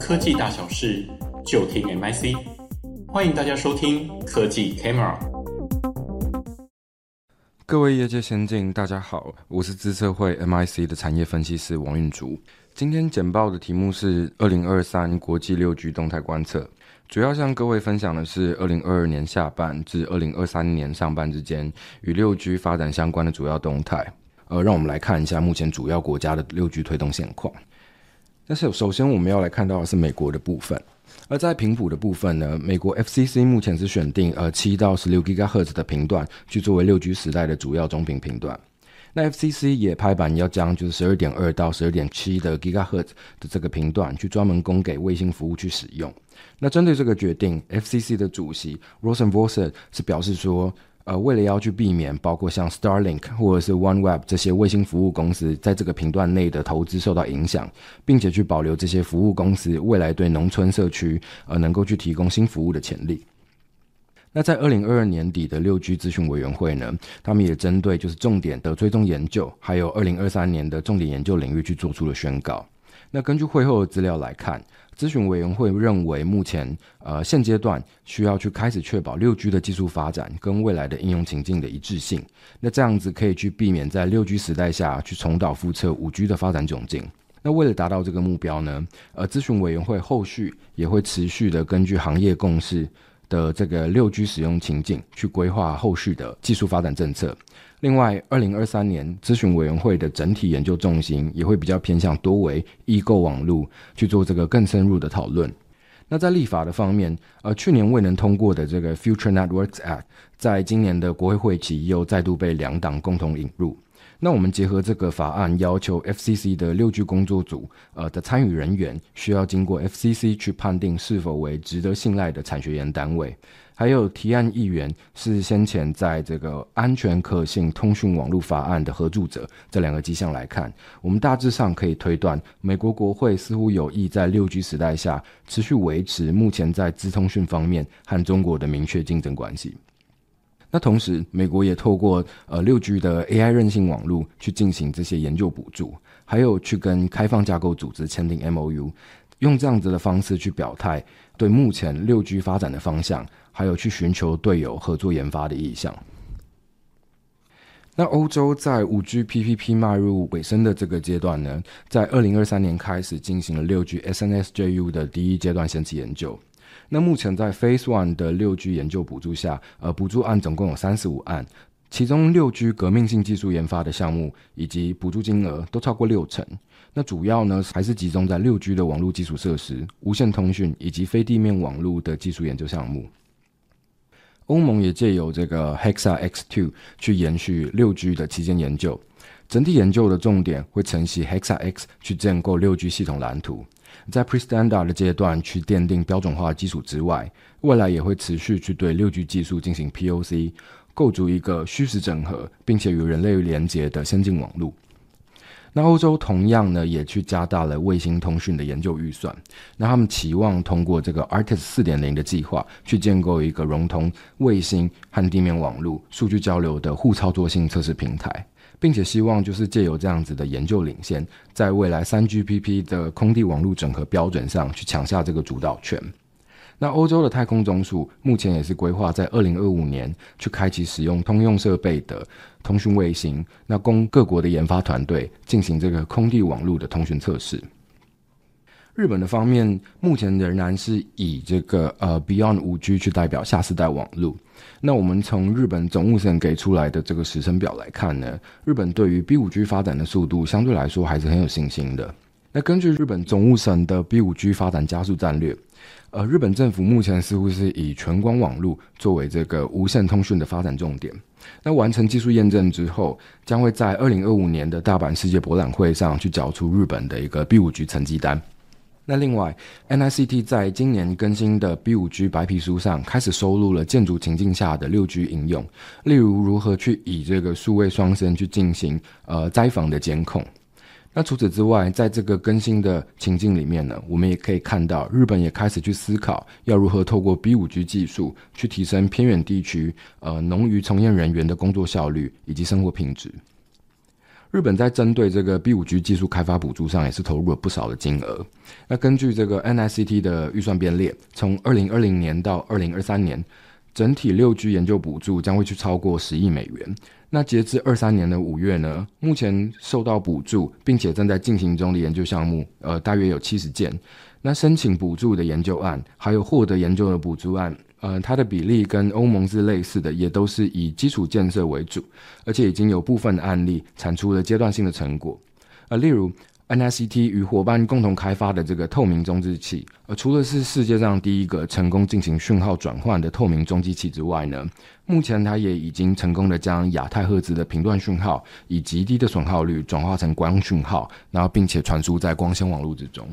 科技大小事，就听 MIC。欢迎大家收听科技 Camera。各位业界先进，大家好，我是资策会 MIC 的产业分析师王运竹。今天简报的题目是二零二三国际六 G 动态观测。主要向各位分享的是二零二二年下半至二零二三年上半之间与六 G 发展相关的主要动态。呃，让我们来看一下目前主要国家的六 G 推动现况。但是首先我们要来看到的是美国的部分。而在频谱的部分呢，美国 FCC 目前是选定呃七到十六 GHz 的频段去作为六 G 时代的主要中频频段。那 FCC 也拍板要将就是十二点二到十二点七的 GHz 的这个频段去专门供给卫星服务去使用。那针对这个决定，FCC 的主席 Rosenworcel 是表示说，呃，为了要去避免包括像 Starlink 或者是 OneWeb 这些卫星服务公司在这个频段内的投资受到影响，并且去保留这些服务公司未来对农村社区呃能够去提供新服务的潜力。那在二零二二年底的六 G 咨询委员会呢，他们也针对就是重点的追踪研究，还有二零二三年的重点研究领域去做出了宣告。那根据会后的资料来看，咨询委员会认为目前呃现阶段需要去开始确保六 G 的技术发展跟未来的应用情境的一致性。那这样子可以去避免在六 G 时代下去重蹈覆辙五 G 的发展窘境。那为了达到这个目标呢，呃，咨询委员会后续也会持续的根据行业共识。的这个六 G 使用情境去规划后续的技术发展政策。另外，二零二三年咨询委员会的整体研究重心也会比较偏向多维异构网络去做这个更深入的讨论。那在立法的方面，呃，去年未能通过的这个 Future Networks Act，在今年的国会会期又再度被两党共同引入。那我们结合这个法案，要求 FCC 的六 G 工作组，呃的参与人员需要经过 FCC 去判定是否为值得信赖的产学研单位，还有提案议员是先前在这个安全可信通讯网络法案的合著者，这两个迹象来看，我们大致上可以推断，美国国会似乎有意在六 G 时代下持续维持目前在资通讯方面和中国的明确竞争关系。那同时，美国也透过呃六 G 的 AI 韧性网络去进行这些研究补助，还有去跟开放架构组织签订 MOU，用这样子的方式去表态对目前六 G 发展的方向，还有去寻求队友合作研发的意向。那欧洲在五 G PPP 迈入尾声的这个阶段呢，在二零二三年开始进行了六 G SNSJU 的第一阶段先期研究。那目前在 Phase One 的六 G 研究补助下，呃，补助案总共有三十五案，其中六 G 革命性技术研发的项目以及补助金额都超过六成。那主要呢还是集中在六 G 的网络基础设施、无线通讯以及非地面网络的技术研究项目。欧盟也借由这个 Hexa-X2 去延续六 G 的期间研究，整体研究的重点会承袭 Hexa-X 去建构六 G 系统蓝图。在 Pre-Standard 的阶段去奠定标准化基础之外，未来也会持续去对六 G 技术进行 POC，构筑一个虚实整合并且与人类连接的先进网络。那欧洲同样呢，也去加大了卫星通讯的研究预算。那他们期望通过这个 Artis 四点零的计划，去建构一个融通卫星和地面网络数据交流的互操作性测试平台。并且希望就是借由这样子的研究领先，在未来三 GPP 的空地网络整合标准上去抢下这个主导权。那欧洲的太空总署目前也是规划在二零二五年去开启使用通用设备的通讯卫星，那供各国的研发团队进行这个空地网络的通讯测试。日本的方面目前仍然是以这个呃 Beyond 5G 去代表下世代网络。那我们从日本总务省给出来的这个时程表来看呢，日本对于 B5G 发展的速度相对来说还是很有信心的。那根据日本总务省的 B5G 发展加速战略，呃，日本政府目前似乎是以全光网络作为这个无线通讯的发展重点。那完成技术验证之后，将会在二零二五年的大阪世界博览会上去缴出日本的一个 B5G 成绩单。那另外，NICT 在今年更新的 B5G 白皮书上开始收录了建筑情境下的六 G 应用，例如如何去以这个数位双声去进行呃灾防的监控。那除此之外，在这个更新的情境里面呢，我们也可以看到日本也开始去思考要如何透过 B5G 技术去提升偏远地区呃农渔从业人员的工作效率以及生活品质。日本在针对这个 B 五 G 技术开发补助上也是投入了不少的金额。那根据这个 NICT 的预算编列，从二零二零年到二零二三年，整体六 G 研究补助将会去超过十亿美元。那截至二三年的五月呢，目前受到补助并且正在进行中的研究项目，呃，大约有七十件。那申请补助的研究案，还有获得研究的补助案，呃，它的比例跟欧盟是类似的，也都是以基础建设为主，而且已经有部分的案例产出了阶段性的成果。呃，例如 NICT 与伙伴共同开发的这个透明中继器，呃，除了是世界上第一个成功进行讯号转换的透明中继器之外呢，目前它也已经成功的将亚太赫兹的频段讯号以极低的损耗率转化成光讯号，然后并且传输在光纤网络之中。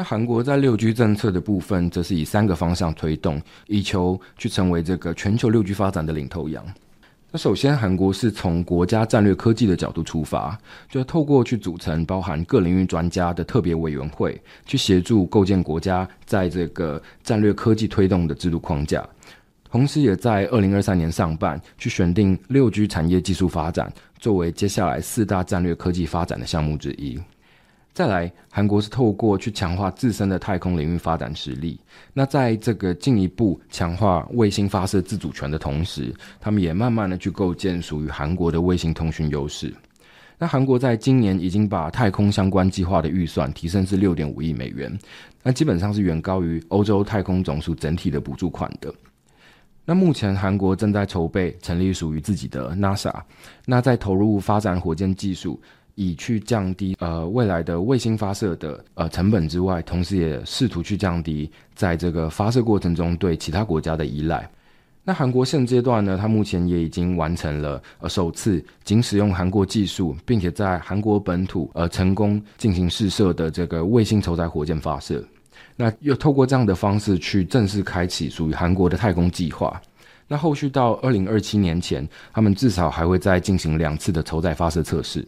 那韩国在六 G 政策的部分，则是以三个方向推动，以求去成为这个全球六 G 发展的领头羊。那首先，韩国是从国家战略科技的角度出发，就透过去组成包含各领域专家的特别委员会，去协助构建国家在这个战略科技推动的制度框架。同时，也在二零二三年上半去选定六 G 产业技术发展，作为接下来四大战略科技发展的项目之一。再来，韩国是透过去强化自身的太空领域发展实力。那在这个进一步强化卫星发射自主权的同时，他们也慢慢的去构建属于韩国的卫星通讯优势。那韩国在今年已经把太空相关计划的预算提升至六点五亿美元，那基本上是远高于欧洲太空总署整体的补助款的。那目前韩国正在筹备成立属于自己的 NASA，那在投入发展火箭技术。以去降低呃未来的卫星发射的呃成本之外，同时也试图去降低在这个发射过程中对其他国家的依赖。那韩国现阶段呢，它目前也已经完成了呃首次仅使用韩国技术，并且在韩国本土呃成功进行试射的这个卫星筹载火箭发射。那又透过这样的方式去正式开启属于韩国的太空计划。那后续到二零二七年前，他们至少还会再进行两次的筹载发射测试。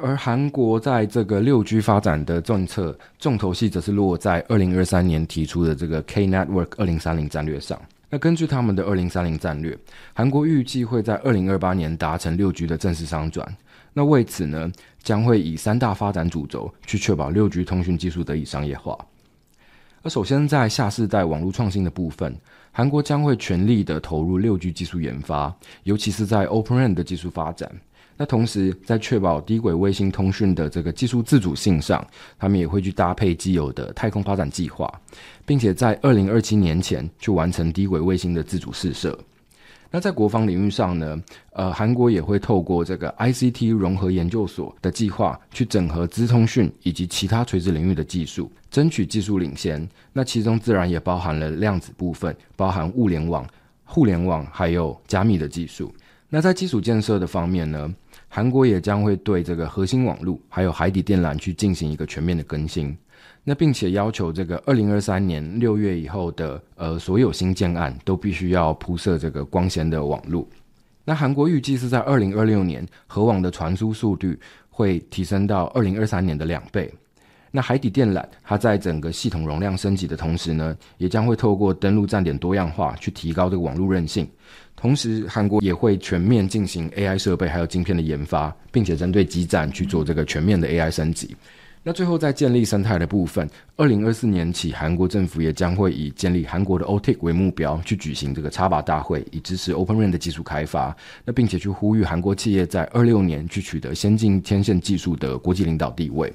而韩国在这个六 G 发展的政策重头戏，则是落在二零二三年提出的这个 K Network 二零三零战略上。那根据他们的二零三零战略，韩国预计会在二零二八年达成六 G 的正式商转。那为此呢，将会以三大发展主轴去确保六 G 通讯技术得以商业化。而首先在下世代网络创新的部分，韩国将会全力的投入六 G 技术研发，尤其是在 Open RAN 的技术发展。那同时，在确保低轨卫星通讯的这个技术自主性上，他们也会去搭配既有的太空发展计划，并且在二零二七年前去完成低轨卫星的自主试射。那在国防领域上呢，呃，韩国也会透过这个 ICT 融合研究所的计划，去整合资通讯以及其他垂直领域的技术，争取技术领先。那其中自然也包含了量子部分，包含物联网、互联网还有加密的技术。那在基础建设的方面呢，韩国也将会对这个核心网络还有海底电缆去进行一个全面的更新。那并且要求这个二零二三年六月以后的呃所有新建案都必须要铺设这个光纤的网络。那韩国预计是在二零二六年核网的传输速率会提升到二零二三年的两倍。那海底电缆它在整个系统容量升级的同时呢，也将会透过登陆站点多样化去提高这个网络韧性。同时，韩国也会全面进行 AI 设备还有晶片的研发，并且针对基站去做这个全面的 AI 升级。那最后在建立生态的部分，二零二四年起，韩国政府也将会以建立韩国的 OTIC 为目标，去举行这个插拔大会，以支持 Open RAN 的技术开发。那并且去呼吁韩国企业在二六年去取得先进天线技术的国际领导地位。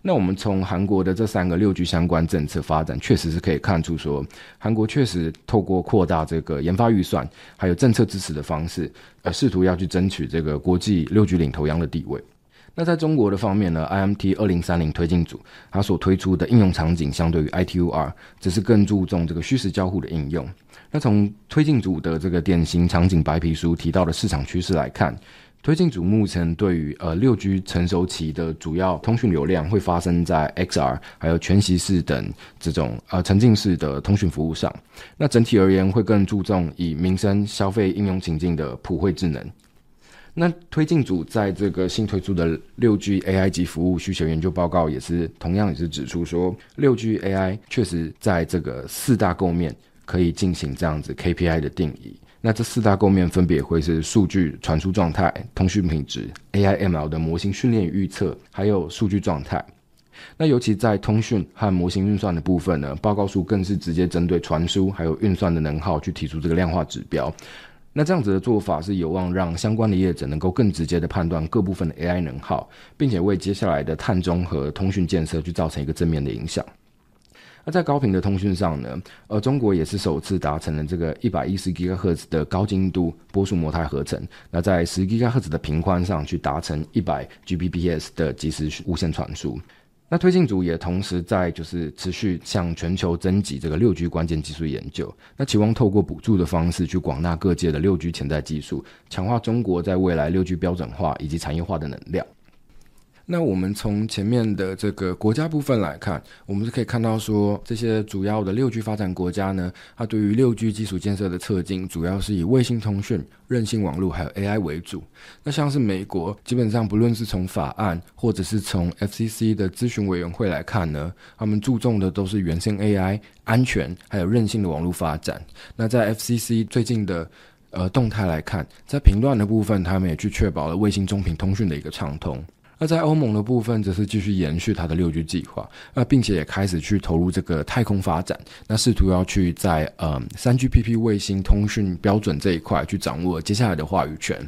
那我们从韩国的这三个六 G 相关政策发展，确实是可以看出说，韩国确实透过扩大这个研发预算，还有政策支持的方式，呃，试图要去争取这个国际六 G 领头羊的地位。那在中国的方面呢，IMT 二零三零推进组它所推出的应用场景，相对于 ITU-R，只是更注重这个虚实交互的应用。那从推进组的这个典型场景白皮书提到的市场趋势来看。推进组目前对于呃六 G 成熟期的主要通讯流量会发生在 XR 还有全息式等这种呃沉浸式的通讯服务上。那整体而言会更注重以民生消费应用情境的普惠智能。那推进组在这个新推出的六 G AI 级服务需求研究报告也是同样也是指出说，六 G AI 确实在这个四大构面可以进行这样子 KPI 的定义。那这四大构面分别会是数据传输状态、通讯品质、AI/ML 的模型训练与预测，还有数据状态。那尤其在通讯和模型运算的部分呢，报告书更是直接针对传输还有运算的能耗去提出这个量化指标。那这样子的做法是有望让相关的业者能够更直接的判断各部分的 AI 能耗，并且为接下来的碳中和通讯建设去造成一个正面的影响。那在高频的通讯上呢，呃，中国也是首次达成了这个一百一十吉赫兹的高精度波束模态合成。那在十吉赫兹的频宽上去达成一百 Gbps 的即时无线传输。那推进组也同时在就是持续向全球征集这个六 G 关键技术研究，那期望透过补助的方式去广纳各界的六 G 潜在技术，强化中国在未来六 G 标准化以及产业化的能量。那我们从前面的这个国家部分来看，我们是可以看到说，这些主要的六 G 发展国家呢，它对于六 G 基础建设的策进，主要是以卫星通讯、韧性网络还有 AI 为主。那像是美国，基本上不论是从法案或者是从 FCC 的咨询委员会来看呢，他们注重的都是原生 AI 安全还有韧性的网络发展。那在 FCC 最近的呃动态来看，在频段的部分，他们也去确保了卫星中频通讯的一个畅通。那在欧盟的部分，则是继续延续它的六 G 计划，那并且也开始去投入这个太空发展，那试图要去在嗯三 GPP 卫星通讯标准这一块去掌握接下来的话语权。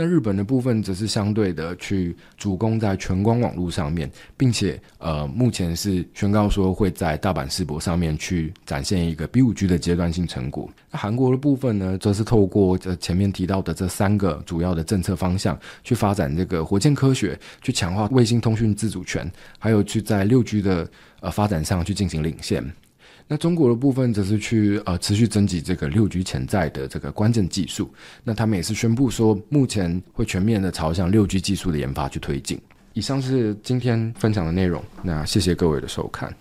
那日本的部分则是相对的去主攻在全光网络上面，并且呃目前是宣告说会在大阪世博上面去展现一个 B5G 的阶段性成果。那韩国的部分呢，则是透过这前面提到的这三个主要的政策方向去发展这个火箭科学，去强化卫星通讯自主权，还有去在六 G 的呃发展上去进行领先。那中国的部分则是去呃持续征集这个六 g 潜在的这个关键技术。那他们也是宣布说目前会全面的朝向六 g 技术的研发去推进。以上是今天分享的内容那谢谢各位的收看。